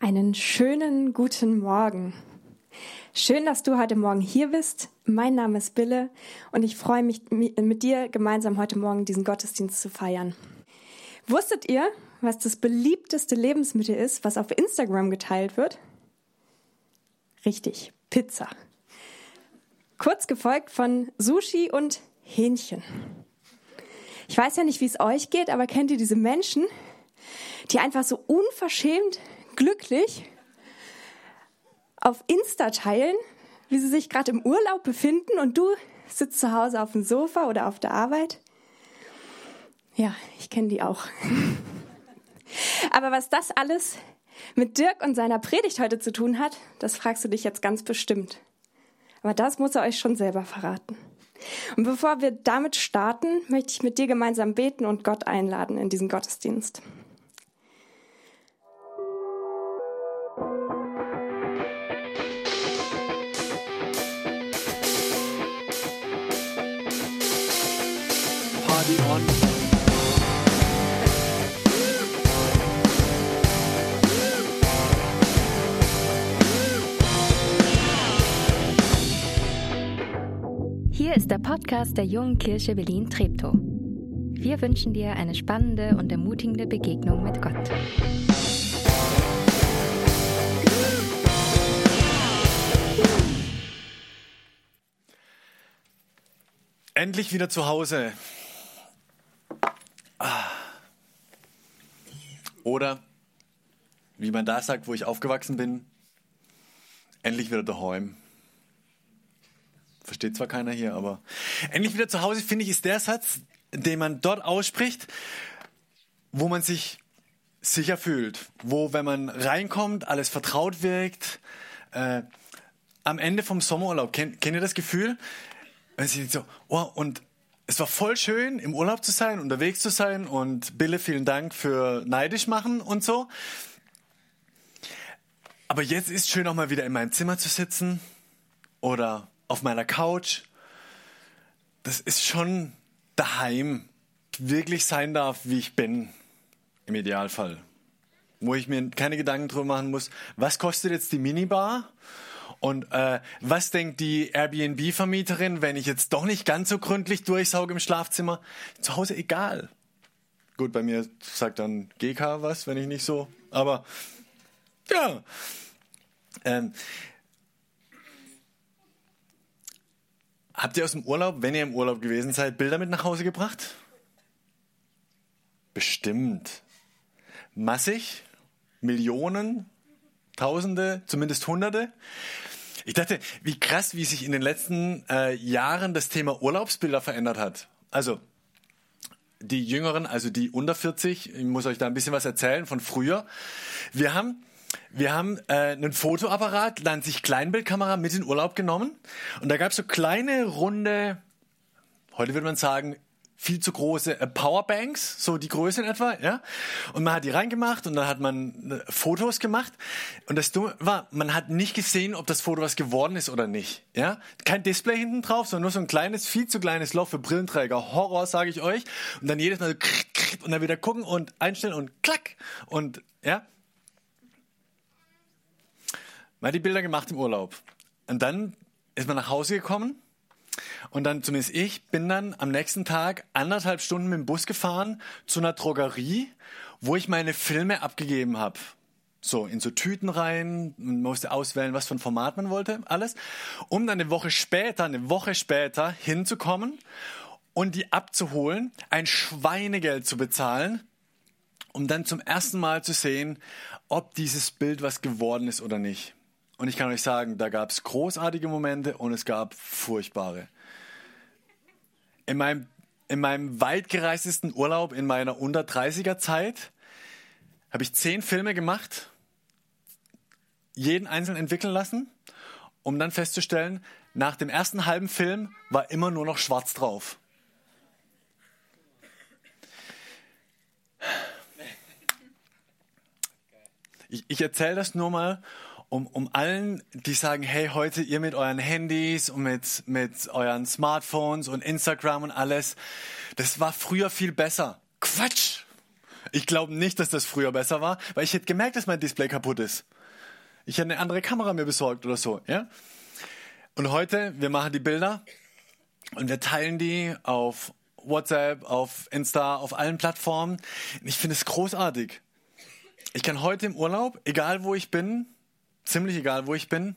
Einen schönen guten Morgen. Schön, dass du heute Morgen hier bist. Mein Name ist Bille und ich freue mich, mit dir gemeinsam heute Morgen diesen Gottesdienst zu feiern. Wusstet ihr, was das beliebteste Lebensmittel ist, was auf Instagram geteilt wird? Richtig, Pizza. Kurz gefolgt von Sushi und Hähnchen. Ich weiß ja nicht, wie es euch geht, aber kennt ihr diese Menschen, die einfach so unverschämt glücklich auf Insta teilen, wie sie sich gerade im Urlaub befinden und du sitzt zu Hause auf dem Sofa oder auf der Arbeit. Ja, ich kenne die auch. Aber was das alles mit Dirk und seiner Predigt heute zu tun hat, das fragst du dich jetzt ganz bestimmt. Aber das muss er euch schon selber verraten. Und bevor wir damit starten, möchte ich mit dir gemeinsam beten und Gott einladen in diesen Gottesdienst. Party on. Hier ist der Podcast der Jungen Kirche Berlin-Treptow. Wir wünschen dir eine spannende und ermutigende Begegnung mit Gott. Endlich wieder zu Hause. Oder, wie man da sagt, wo ich aufgewachsen bin, endlich wieder daheim. Versteht zwar keiner hier, aber endlich wieder zu Hause, finde ich, ist der Satz, den man dort ausspricht, wo man sich sicher fühlt. Wo, wenn man reinkommt, alles vertraut wirkt. Äh, am Ende vom Sommerurlaub, kennt, kennt ihr das Gefühl? Und sie so, oh, und es war voll schön, im Urlaub zu sein, unterwegs zu sein und Bille, vielen Dank für neidisch machen und so. Aber jetzt ist schön auch mal wieder in meinem Zimmer zu sitzen oder auf meiner Couch. Das ist schon daheim, wirklich sein darf, wie ich bin, im Idealfall. Wo ich mir keine Gedanken drüber machen muss, was kostet jetzt die Minibar? Und äh, was denkt die Airbnb-Vermieterin, wenn ich jetzt doch nicht ganz so gründlich durchsauge im Schlafzimmer? Zu Hause egal. Gut, bei mir sagt dann GK was, wenn ich nicht so. Aber ja. Ähm, habt ihr aus dem Urlaub, wenn ihr im Urlaub gewesen seid, Bilder mit nach Hause gebracht? Bestimmt. Massig? Millionen? Tausende, zumindest Hunderte. Ich dachte, wie krass, wie sich in den letzten äh, Jahren das Thema Urlaubsbilder verändert hat. Also die Jüngeren, also die unter 40, ich muss euch da ein bisschen was erzählen von früher. Wir haben wir haben äh, einen Fotoapparat, dann sich Kleinbildkamera mit in Urlaub genommen und da gab es so kleine runde, heute würde man sagen viel zu große äh, Powerbanks, so die Größe in etwa, ja. Und man hat die reingemacht und dann hat man äh, Fotos gemacht. Und das Dumme war, man hat nicht gesehen, ob das Foto was geworden ist oder nicht, ja. Kein Display hinten drauf, sondern nur so ein kleines, viel zu kleines Loch für Brillenträger. Horror, sage ich euch. Und dann jedes Mal so krrt, krrt, und dann wieder gucken und einstellen und klack. Und, ja. Man hat die Bilder gemacht im Urlaub. Und dann ist man nach Hause gekommen und dann, zumindest ich, bin dann am nächsten Tag anderthalb Stunden mit dem Bus gefahren zu einer Drogerie, wo ich meine Filme abgegeben habe. So, in so Tüten rein, man musste auswählen, was für ein Format man wollte, alles. Um dann eine Woche später, eine Woche später hinzukommen und die abzuholen, ein Schweinegeld zu bezahlen, um dann zum ersten Mal zu sehen, ob dieses Bild was geworden ist oder nicht. Und ich kann euch sagen, da gab es großartige Momente und es gab furchtbare. In meinem, in meinem weitgereistesten Urlaub in meiner unter 30er Zeit habe ich zehn Filme gemacht, jeden einzeln entwickeln lassen, um dann festzustellen, nach dem ersten halben Film war immer nur noch schwarz drauf. Ich, ich erzähle das nur mal, um, um allen, die sagen, hey, heute ihr mit euren Handys und mit, mit euren Smartphones und Instagram und alles, das war früher viel besser. Quatsch! Ich glaube nicht, dass das früher besser war, weil ich hätte gemerkt, dass mein Display kaputt ist. Ich hätte eine andere Kamera mir besorgt oder so, ja? Und heute, wir machen die Bilder und wir teilen die auf WhatsApp, auf Insta, auf allen Plattformen. Ich finde es großartig. Ich kann heute im Urlaub, egal wo ich bin, ziemlich egal wo ich bin,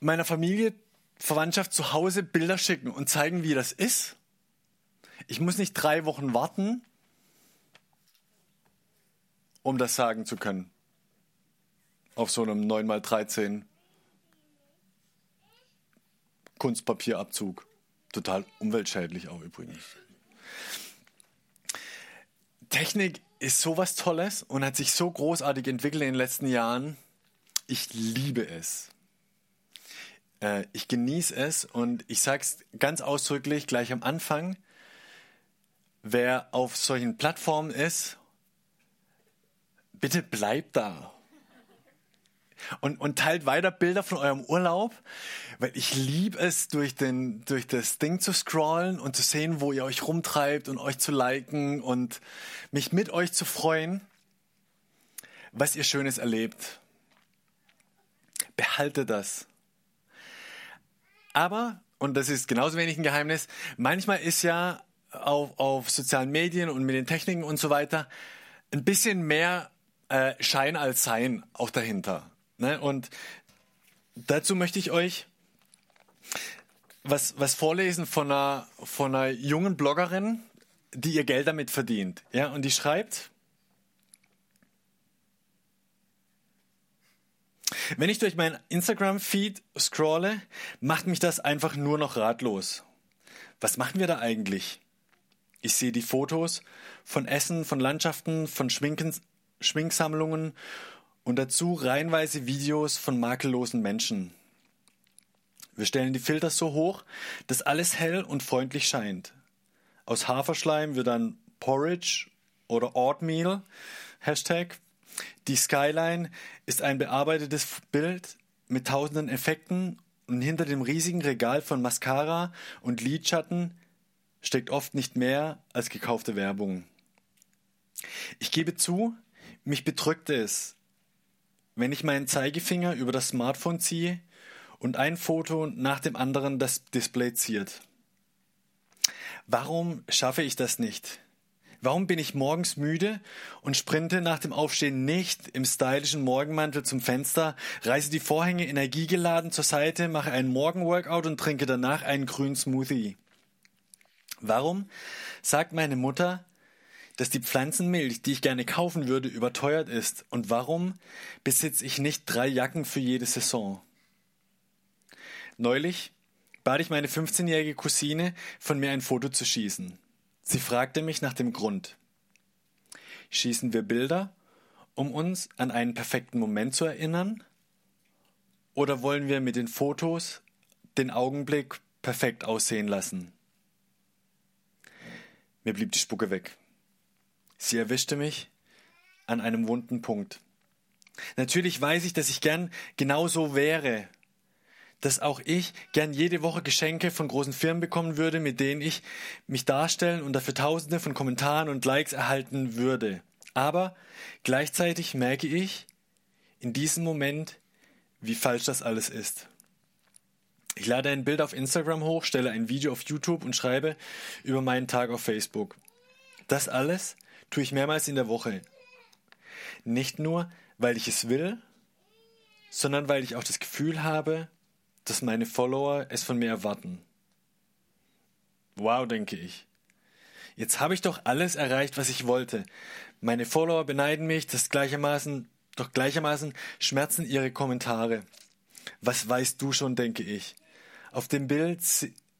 meiner Familie, Verwandtschaft zu Hause Bilder schicken und zeigen, wie das ist. Ich muss nicht drei Wochen warten, um das sagen zu können. Auf so einem 9x13 Kunstpapierabzug. Total umweltschädlich auch übrigens. Technik ist sowas Tolles und hat sich so großartig entwickelt in den letzten Jahren. Ich liebe es. Äh, ich genieße es und ich sage es ganz ausdrücklich gleich am Anfang. Wer auf solchen Plattformen ist, bitte bleibt da und, und teilt weiter Bilder von eurem Urlaub, weil ich liebe es, durch, den, durch das Ding zu scrollen und zu sehen, wo ihr euch rumtreibt und euch zu liken und mich mit euch zu freuen, was ihr Schönes erlebt. Behalte das. Aber, und das ist genauso wenig ein Geheimnis, manchmal ist ja auf, auf sozialen Medien und mit den Techniken und so weiter ein bisschen mehr äh, Schein als Sein auch dahinter. Ne? Und dazu möchte ich euch was, was vorlesen von einer, von einer jungen Bloggerin, die ihr Geld damit verdient. Ja, und die schreibt, wenn ich durch meinen Instagram-Feed scrolle, macht mich das einfach nur noch ratlos. Was machen wir da eigentlich? Ich sehe die Fotos von Essen, von Landschaften, von Schminken, Schminksammlungen und dazu reihenweise Videos von makellosen Menschen. Wir stellen die Filter so hoch, dass alles hell und freundlich scheint. Aus Haferschleim wird dann Porridge oder Oatmeal, Hashtag. Die Skyline ist ein bearbeitetes Bild mit tausenden Effekten und hinter dem riesigen Regal von Mascara und Lidschatten steckt oft nicht mehr als gekaufte Werbung. Ich gebe zu, mich bedrückte es, wenn ich meinen Zeigefinger über das Smartphone ziehe und ein Foto nach dem anderen das Display ziert. Warum schaffe ich das nicht? Warum bin ich morgens müde und sprinte nach dem Aufstehen nicht im stylischen Morgenmantel zum Fenster, reiße die Vorhänge energiegeladen zur Seite, mache einen Morgenworkout und trinke danach einen grünen Smoothie? Warum sagt meine Mutter, dass die Pflanzenmilch, die ich gerne kaufen würde, überteuert ist? Und warum besitze ich nicht drei Jacken für jede Saison? Neulich bat ich meine 15-jährige Cousine, von mir ein Foto zu schießen. Sie fragte mich nach dem Grund. Schießen wir Bilder, um uns an einen perfekten Moment zu erinnern? Oder wollen wir mit den Fotos den Augenblick perfekt aussehen lassen? Mir blieb die Spucke weg. Sie erwischte mich an einem wunden Punkt. Natürlich weiß ich, dass ich gern genauso wäre, dass auch ich gern jede Woche Geschenke von großen Firmen bekommen würde, mit denen ich mich darstellen und dafür Tausende von Kommentaren und Likes erhalten würde. Aber gleichzeitig merke ich in diesem Moment, wie falsch das alles ist. Ich lade ein Bild auf Instagram hoch, stelle ein Video auf YouTube und schreibe über meinen Tag auf Facebook. Das alles tue ich mehrmals in der Woche. Nicht nur, weil ich es will, sondern weil ich auch das Gefühl habe, dass meine Follower es von mir erwarten. Wow, denke ich. Jetzt habe ich doch alles erreicht, was ich wollte. Meine Follower beneiden mich, das gleichermaßen, doch gleichermaßen schmerzen ihre Kommentare. Was weißt du schon, denke ich. Auf dem Bild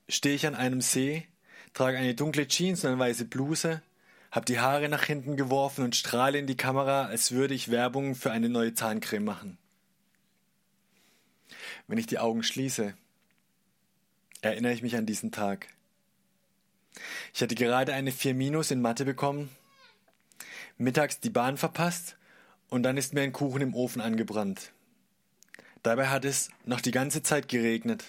stehe ich an einem See, trage eine dunkle Jeans und eine weiße Bluse, habe die Haare nach hinten geworfen und strahle in die Kamera, als würde ich Werbung für eine neue Zahncreme machen. Wenn ich die Augen schließe, erinnere ich mich an diesen Tag. Ich hatte gerade eine 4 Minus in Mathe bekommen, mittags die Bahn verpasst und dann ist mir ein Kuchen im Ofen angebrannt. Dabei hat es noch die ganze Zeit geregnet.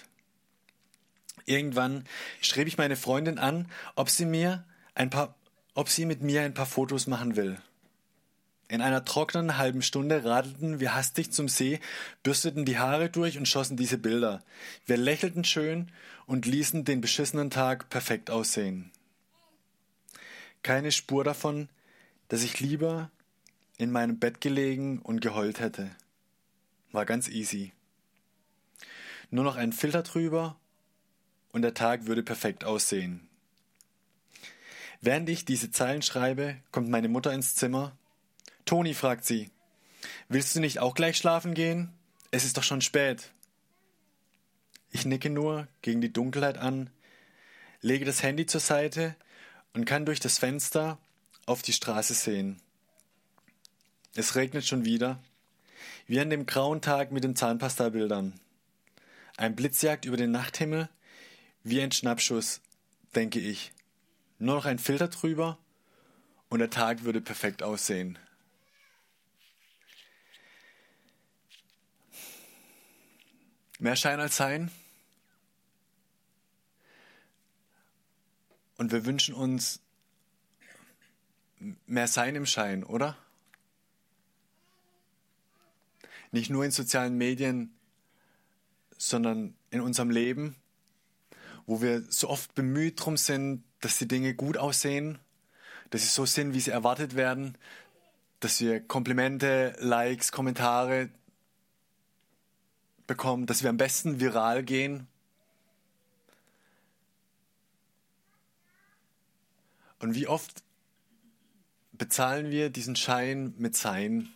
Irgendwann schrieb ich meine Freundin an, ob sie mir ein paar ob sie mit mir ein paar Fotos machen will. In einer trockenen halben Stunde radelten wir hastig zum See, bürsteten die Haare durch und schossen diese Bilder. Wir lächelten schön und ließen den beschissenen Tag perfekt aussehen. Keine Spur davon, dass ich lieber in meinem Bett gelegen und geheult hätte. War ganz easy. Nur noch ein Filter drüber und der Tag würde perfekt aussehen. Während ich diese Zeilen schreibe, kommt meine Mutter ins Zimmer. Toni, fragt sie, willst du nicht auch gleich schlafen gehen? Es ist doch schon spät. Ich nicke nur gegen die Dunkelheit an, lege das Handy zur Seite und kann durch das Fenster auf die Straße sehen. Es regnet schon wieder, wie an dem grauen Tag mit den Zahnpasta-Bildern. Ein Blitz jagt über den Nachthimmel, wie ein Schnappschuss, denke ich. Nur noch ein Filter drüber und der Tag würde perfekt aussehen. Mehr Schein als Sein. Und wir wünschen uns mehr Sein im Schein, oder? Nicht nur in sozialen Medien, sondern in unserem Leben, wo wir so oft bemüht drum sind, dass die Dinge gut aussehen, dass sie so sind, wie sie erwartet werden, dass wir Komplimente, Likes, Kommentare bekommen, dass wir am besten viral gehen. Und wie oft bezahlen wir diesen Schein mit Sein?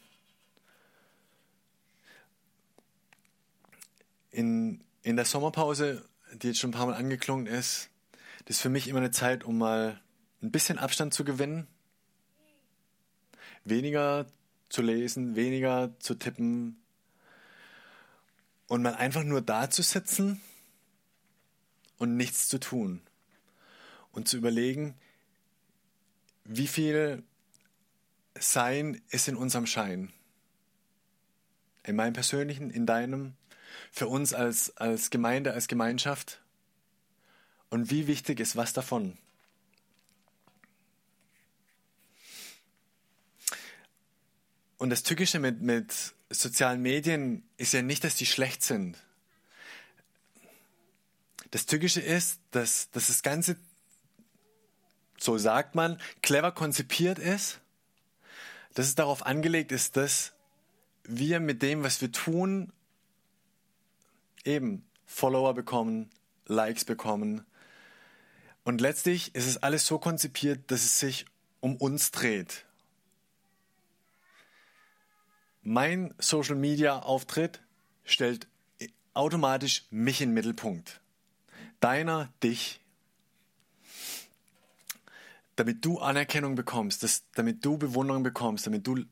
In, in der Sommerpause, die jetzt schon ein paar Mal angeklungen ist, das ist für mich immer eine Zeit, um mal ein bisschen Abstand zu gewinnen. Weniger zu lesen, weniger zu tippen. Und mal einfach nur da zu sitzen und nichts zu tun. Und zu überlegen, wie viel Sein ist in unserem Schein. In meinem persönlichen, in deinem, für uns als, als Gemeinde, als Gemeinschaft. Und wie wichtig ist was davon? Und das Tückische mit, mit sozialen Medien ist ja nicht, dass die schlecht sind. Das Tückische ist, dass, dass das Ganze so sagt man, clever konzipiert ist, dass es darauf angelegt ist, dass wir mit dem, was wir tun, eben Follower bekommen, Likes bekommen. Und letztlich ist es alles so konzipiert, dass es sich um uns dreht. Mein Social Media Auftritt stellt automatisch mich in den Mittelpunkt. Deiner, dich, damit du Anerkennung bekommst, dass, damit du Bewunderung bekommst, damit du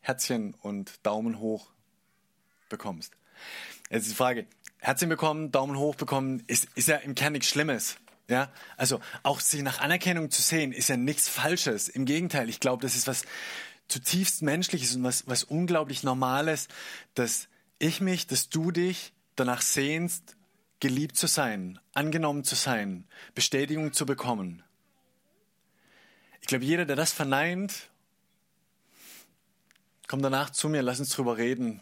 Herzchen und Daumen hoch bekommst. Jetzt ist die Frage, Herzchen bekommen, Daumen hoch bekommen, ist, ist ja im Kern nichts Schlimmes. Ja, also auch sich nach Anerkennung zu sehen, ist ja nichts Falsches. Im Gegenteil, ich glaube, das ist was zutiefst Menschliches und was, was unglaublich Normales, dass ich mich, dass du dich danach sehnst, geliebt zu sein, angenommen zu sein, Bestätigung zu bekommen. Ich glaube, jeder, der das verneint, kommt danach zu mir, lass uns drüber reden.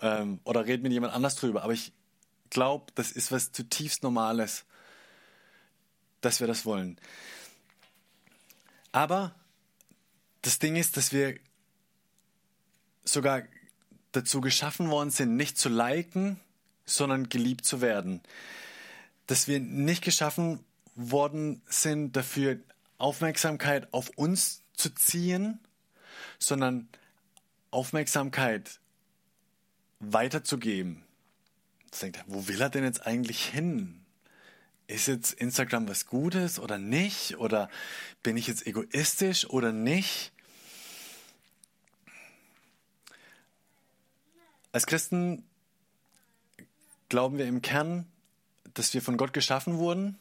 Ähm, oder red mit jemand anders drüber. Aber ich glaube, das ist was zutiefst Normales, dass wir das wollen. Aber das Ding ist, dass wir sogar dazu geschaffen worden sind, nicht zu liken, sondern geliebt zu werden. Dass wir nicht geschaffen worden sind, dafür Aufmerksamkeit auf uns zu ziehen, sondern Aufmerksamkeit weiterzugeben. Denkt wo will er denn jetzt eigentlich hin? Ist jetzt Instagram was Gutes oder nicht? Oder bin ich jetzt egoistisch oder nicht? Als Christen glauben wir im Kern, dass wir von Gott geschaffen wurden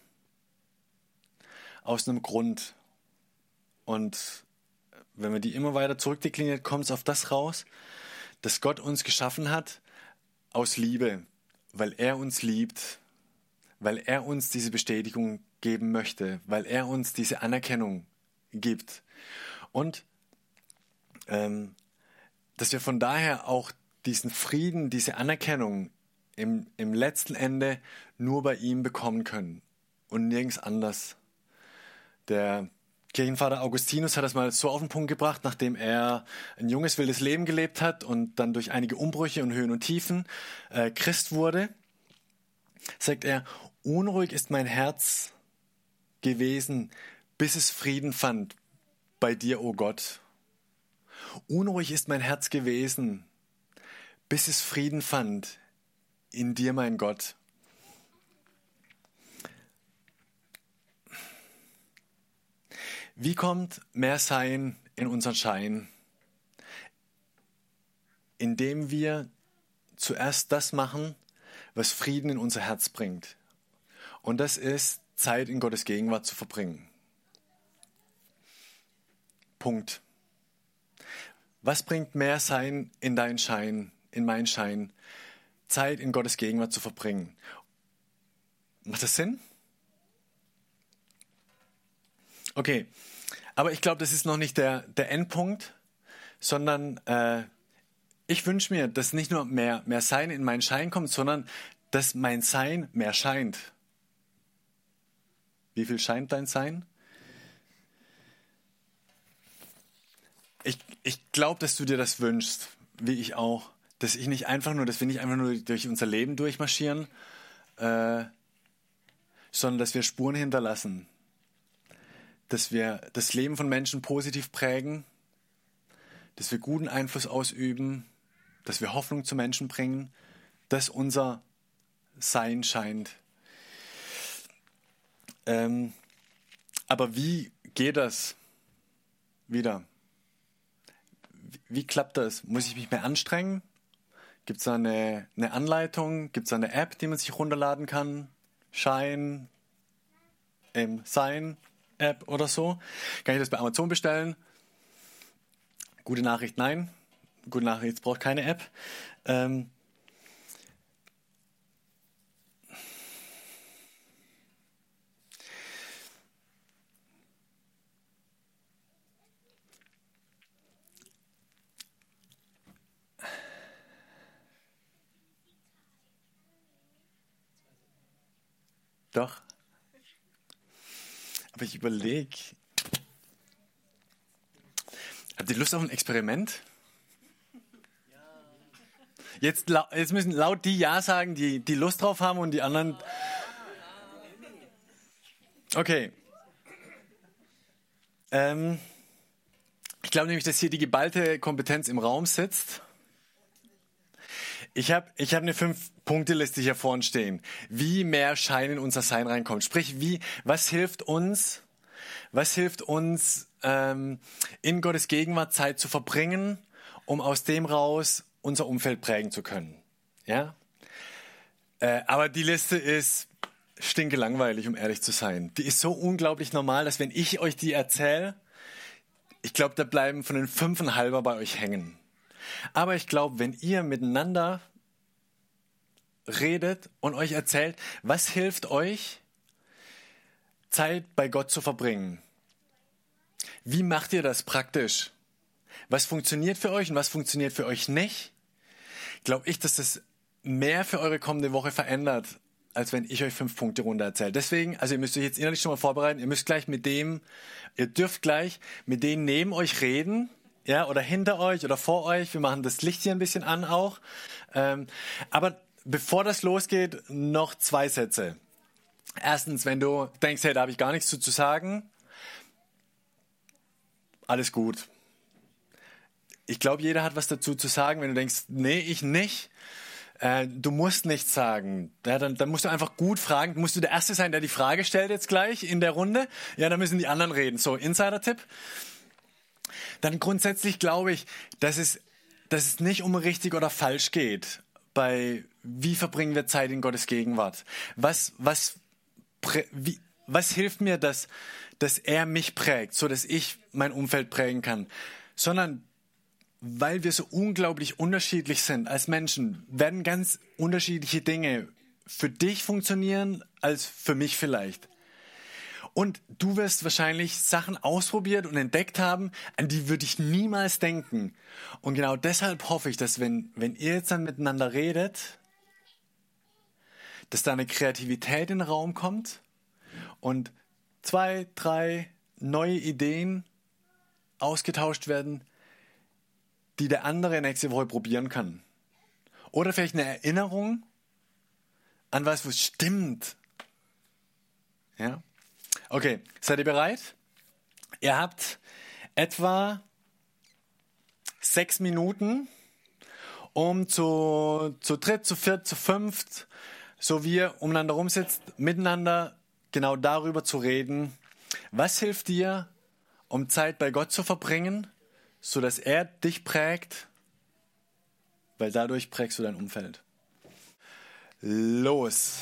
aus einem Grund. Und wenn wir die immer weiter zurückdekliniert, kommt es auf das raus, dass Gott uns geschaffen hat aus Liebe, weil er uns liebt, weil er uns diese Bestätigung geben möchte, weil er uns diese Anerkennung gibt. Und ähm, dass wir von daher auch diesen Frieden, diese Anerkennung im, im letzten Ende nur bei ihm bekommen können und nirgends anders. Der Kirchenvater Augustinus hat das mal so auf den Punkt gebracht, nachdem er ein junges, wildes Leben gelebt hat und dann durch einige Umbrüche und Höhen und Tiefen äh, Christ wurde, sagt er, unruhig ist mein Herz gewesen, bis es Frieden fand bei dir, o oh Gott. Unruhig ist mein Herz gewesen, bis es Frieden fand in dir, mein Gott. Wie kommt mehr Sein in unseren Schein? Indem wir zuerst das machen, was Frieden in unser Herz bringt. Und das ist, Zeit in Gottes Gegenwart zu verbringen. Punkt. Was bringt mehr Sein in deinen Schein, in meinen Schein? Zeit in Gottes Gegenwart zu verbringen. Macht das Sinn? Okay, aber ich glaube, das ist noch nicht der, der Endpunkt, sondern äh, ich wünsche mir, dass nicht nur mehr, mehr Sein in meinen Schein kommt, sondern dass mein Sein mehr scheint. Wie viel scheint dein Sein? Ich, ich glaube, dass du dir das wünschst, wie ich auch. Dass ich nicht einfach nur, dass wir nicht einfach nur durch unser Leben durchmarschieren, äh, sondern dass wir Spuren hinterlassen, dass wir das Leben von Menschen positiv prägen, dass wir guten Einfluss ausüben, dass wir Hoffnung zu Menschen bringen, dass unser Sein scheint. Ähm, aber wie geht das wieder? Wie, wie klappt das? Muss ich mich mehr anstrengen? Gibt es da eine, eine Anleitung? Gibt es da eine App, die man sich runterladen kann? Schein, ähm, Sein? App oder so. Kann ich das bei Amazon bestellen? Gute Nachricht, nein. Gute Nachricht, es braucht keine App. Ähm, Doch. Aber ich überlege. Habt ihr Lust auf ein Experiment? Jetzt, jetzt müssen laut die Ja sagen, die, die Lust drauf haben und die anderen. Okay. Ähm, ich glaube nämlich, dass hier die geballte Kompetenz im Raum sitzt. Ich habe ich hab eine Fünf-Punkte-Liste hier vorne stehen. Wie mehr Schein in unser Sein reinkommt. Sprich, wie, was hilft uns, was hilft uns, ähm, in Gottes Gegenwart Zeit zu verbringen, um aus dem raus unser Umfeld prägen zu können. Ja? Äh, aber die Liste ist stinke langweilig, um ehrlich zu sein. Die ist so unglaublich normal, dass wenn ich euch die erzähle, ich glaube, da bleiben von den fünfeinhalber bei euch hängen. Aber ich glaube, wenn ihr miteinander redet und euch erzählt, was hilft euch, Zeit bei Gott zu verbringen? Wie macht ihr das praktisch? Was funktioniert für euch und was funktioniert für euch nicht? Glaube ich, dass das mehr für eure kommende Woche verändert, als wenn ich euch fünf Punkte runter erzähle. Deswegen, also ihr müsst euch jetzt innerlich schon mal vorbereiten. Ihr müsst gleich mit dem, ihr dürft gleich mit denen neben euch reden ja, oder hinter euch oder vor euch. Wir machen das Licht hier ein bisschen an auch. Ähm, aber bevor das losgeht, noch zwei Sätze. Erstens, wenn du denkst, hey, da habe ich gar nichts zu, sagen, alles gut. Ich glaube, jeder hat was dazu zu sagen. Wenn du denkst, nee, ich nicht, äh, du musst nichts sagen. Ja, dann, dann musst du einfach gut fragen. Musst du der Erste sein, der die Frage stellt jetzt gleich in der Runde. Ja, dann müssen die anderen reden. So, Insider-Tipp dann grundsätzlich glaube ich, dass es, dass es nicht um richtig oder falsch geht bei wie verbringen wir Zeit in Gottes Gegenwart. Was, was, wie, was hilft mir, dass, dass er mich prägt, so dass ich mein Umfeld prägen kann, sondern weil wir so unglaublich unterschiedlich sind als Menschen, werden ganz unterschiedliche Dinge für dich funktionieren als für mich vielleicht. Und du wirst wahrscheinlich Sachen ausprobiert und entdeckt haben, an die würde ich niemals denken. Und genau deshalb hoffe ich, dass wenn, wenn ihr jetzt dann miteinander redet, dass da eine Kreativität in den Raum kommt und zwei, drei neue Ideen ausgetauscht werden, die der andere nächste Woche probieren kann. Oder vielleicht eine Erinnerung an was, was stimmt. Ja? Okay, seid ihr bereit? Ihr habt etwa sechs Minuten, um zu, zu dritt, zu viert, zu fünft, so wie ihr umeinander rumsitzt, miteinander genau darüber zu reden. Was hilft dir, um Zeit bei Gott zu verbringen, so dass er dich prägt? Weil dadurch prägst du dein Umfeld. Los!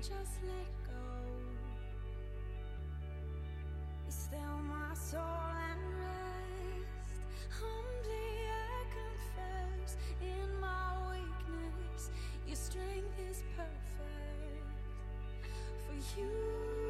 just let go. Be still my soul and rest. Humbly I confess in my weakness, your strength is perfect. For you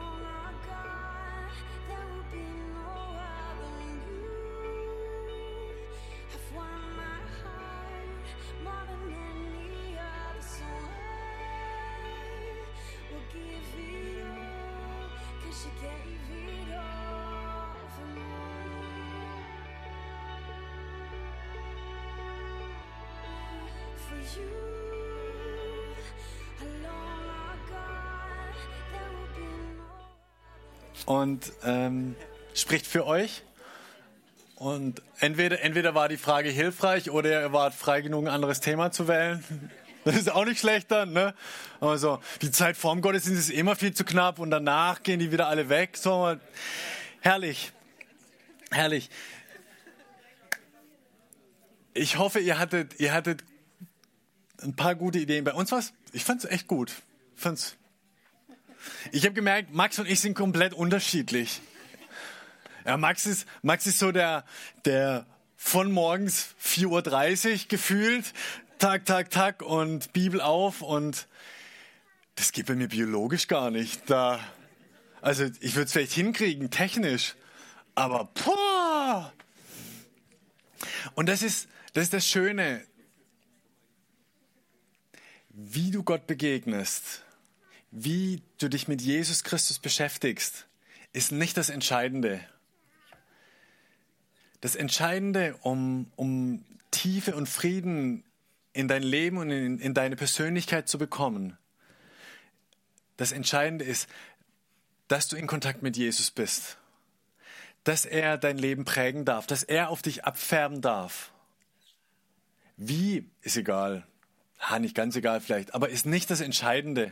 und ähm, spricht für euch. Und entweder, entweder war die Frage hilfreich oder ihr wart frei genug, ein anderes Thema zu wählen. Das ist auch nicht schlechter, ne? Also, die Zeit vorm Gottesdienst ist immer viel zu knapp und danach gehen die wieder alle weg. So, herrlich. Herrlich. Ich hoffe, ihr hattet, ihr hattet ein paar gute Ideen. Bei uns was? Ich fand's echt gut. Fand's ich habe gemerkt, Max und ich sind komplett unterschiedlich. Ja, Max ist, Max ist so der, der von morgens 4.30 Uhr gefühlt, Tag, Tag, Tag und Bibel auf und das geht bei mir biologisch gar nicht. Da, also ich würde es vielleicht hinkriegen, technisch, aber boah! Und das ist, das ist das Schöne, wie du Gott begegnest wie du dich mit Jesus Christus beschäftigst, ist nicht das Entscheidende. Das Entscheidende, um, um Tiefe und Frieden in dein Leben und in, in deine Persönlichkeit zu bekommen, das Entscheidende ist, dass du in Kontakt mit Jesus bist, dass er dein Leben prägen darf, dass er auf dich abfärben darf. Wie ist egal, ha, nicht ganz egal vielleicht, aber ist nicht das Entscheidende.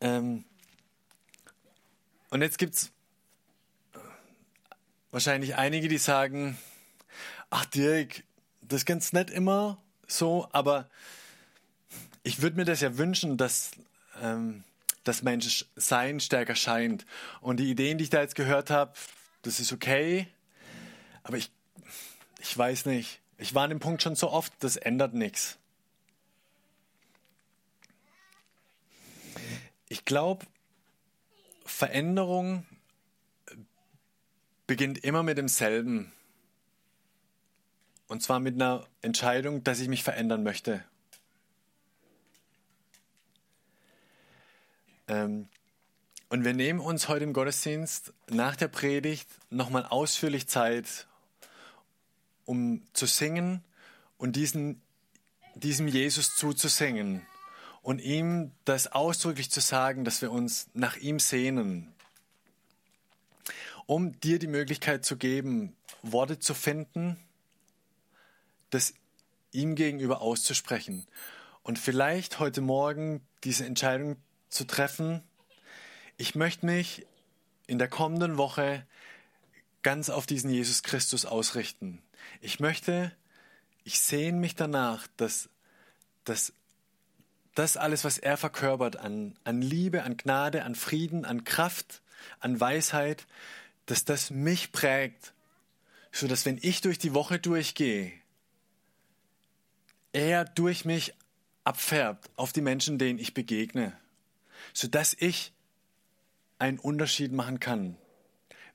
Ähm, und jetzt gibt es wahrscheinlich einige, die sagen, ach Dirk, das ist ganz nett immer so, aber ich würde mir das ja wünschen, dass ähm, das Menschsein stärker scheint. Und die Ideen, die ich da jetzt gehört habe, das ist okay, aber ich, ich weiß nicht. Ich war an dem Punkt schon so oft, das ändert nichts. Ich glaube, Veränderung beginnt immer mit demselben. Und zwar mit einer Entscheidung, dass ich mich verändern möchte. Ähm, und wir nehmen uns heute im Gottesdienst nach der Predigt nochmal ausführlich Zeit, um zu singen und diesen, diesem Jesus zuzusingen und ihm das ausdrücklich zu sagen, dass wir uns nach ihm sehnen, um dir die Möglichkeit zu geben, Worte zu finden, das ihm gegenüber auszusprechen und vielleicht heute Morgen diese Entscheidung zu treffen, ich möchte mich in der kommenden Woche ganz auf diesen Jesus Christus ausrichten. Ich möchte, ich sehne mich danach, dass, dass das alles, was er verkörpert an, an Liebe, an Gnade, an Frieden, an Kraft, an Weisheit, dass das mich prägt, so dass wenn ich durch die Woche durchgehe, er durch mich abfärbt auf die Menschen, denen ich begegne, so dass ich einen Unterschied machen kann.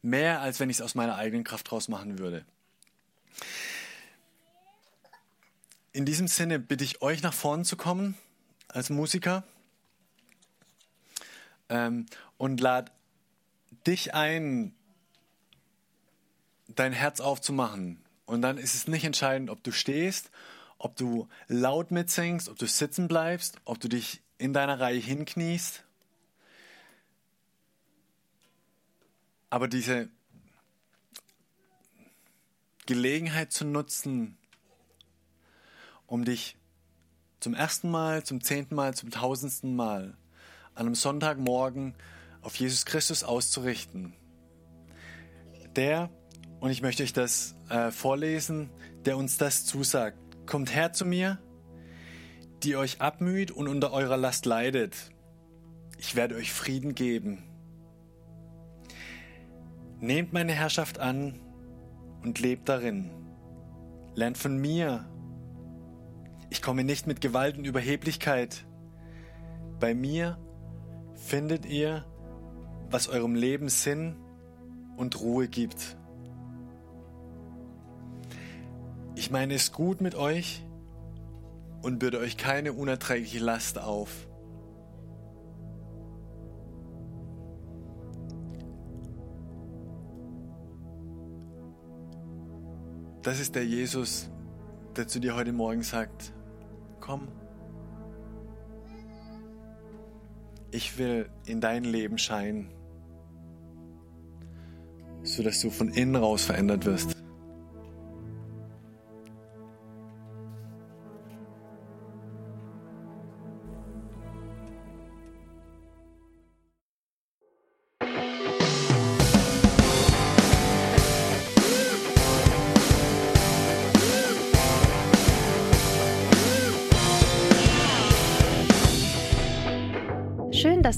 Mehr als wenn ich es aus meiner eigenen Kraft raus machen würde. In diesem Sinne bitte ich euch nach vorne zu kommen als Musiker ähm, und lad dich ein, dein Herz aufzumachen. Und dann ist es nicht entscheidend, ob du stehst, ob du laut mitsingst, ob du sitzen bleibst, ob du dich in deiner Reihe hinkniest. Aber diese Gelegenheit zu nutzen, um dich zum ersten Mal, zum zehnten Mal, zum tausendsten Mal an einem Sonntagmorgen auf Jesus Christus auszurichten. Der, und ich möchte euch das äh, vorlesen, der uns das zusagt. Kommt her zu mir, die euch abmüht und unter eurer Last leidet. Ich werde euch Frieden geben. Nehmt meine Herrschaft an und lebt darin. Lernt von mir. Ich komme nicht mit Gewalt und Überheblichkeit. Bei mir findet ihr, was eurem Leben Sinn und Ruhe gibt. Ich meine es gut mit euch und bürde euch keine unerträgliche Last auf. Das ist der Jesus, der zu dir heute Morgen sagt, komm, ich will in dein Leben scheinen, sodass du von innen raus verändert wirst.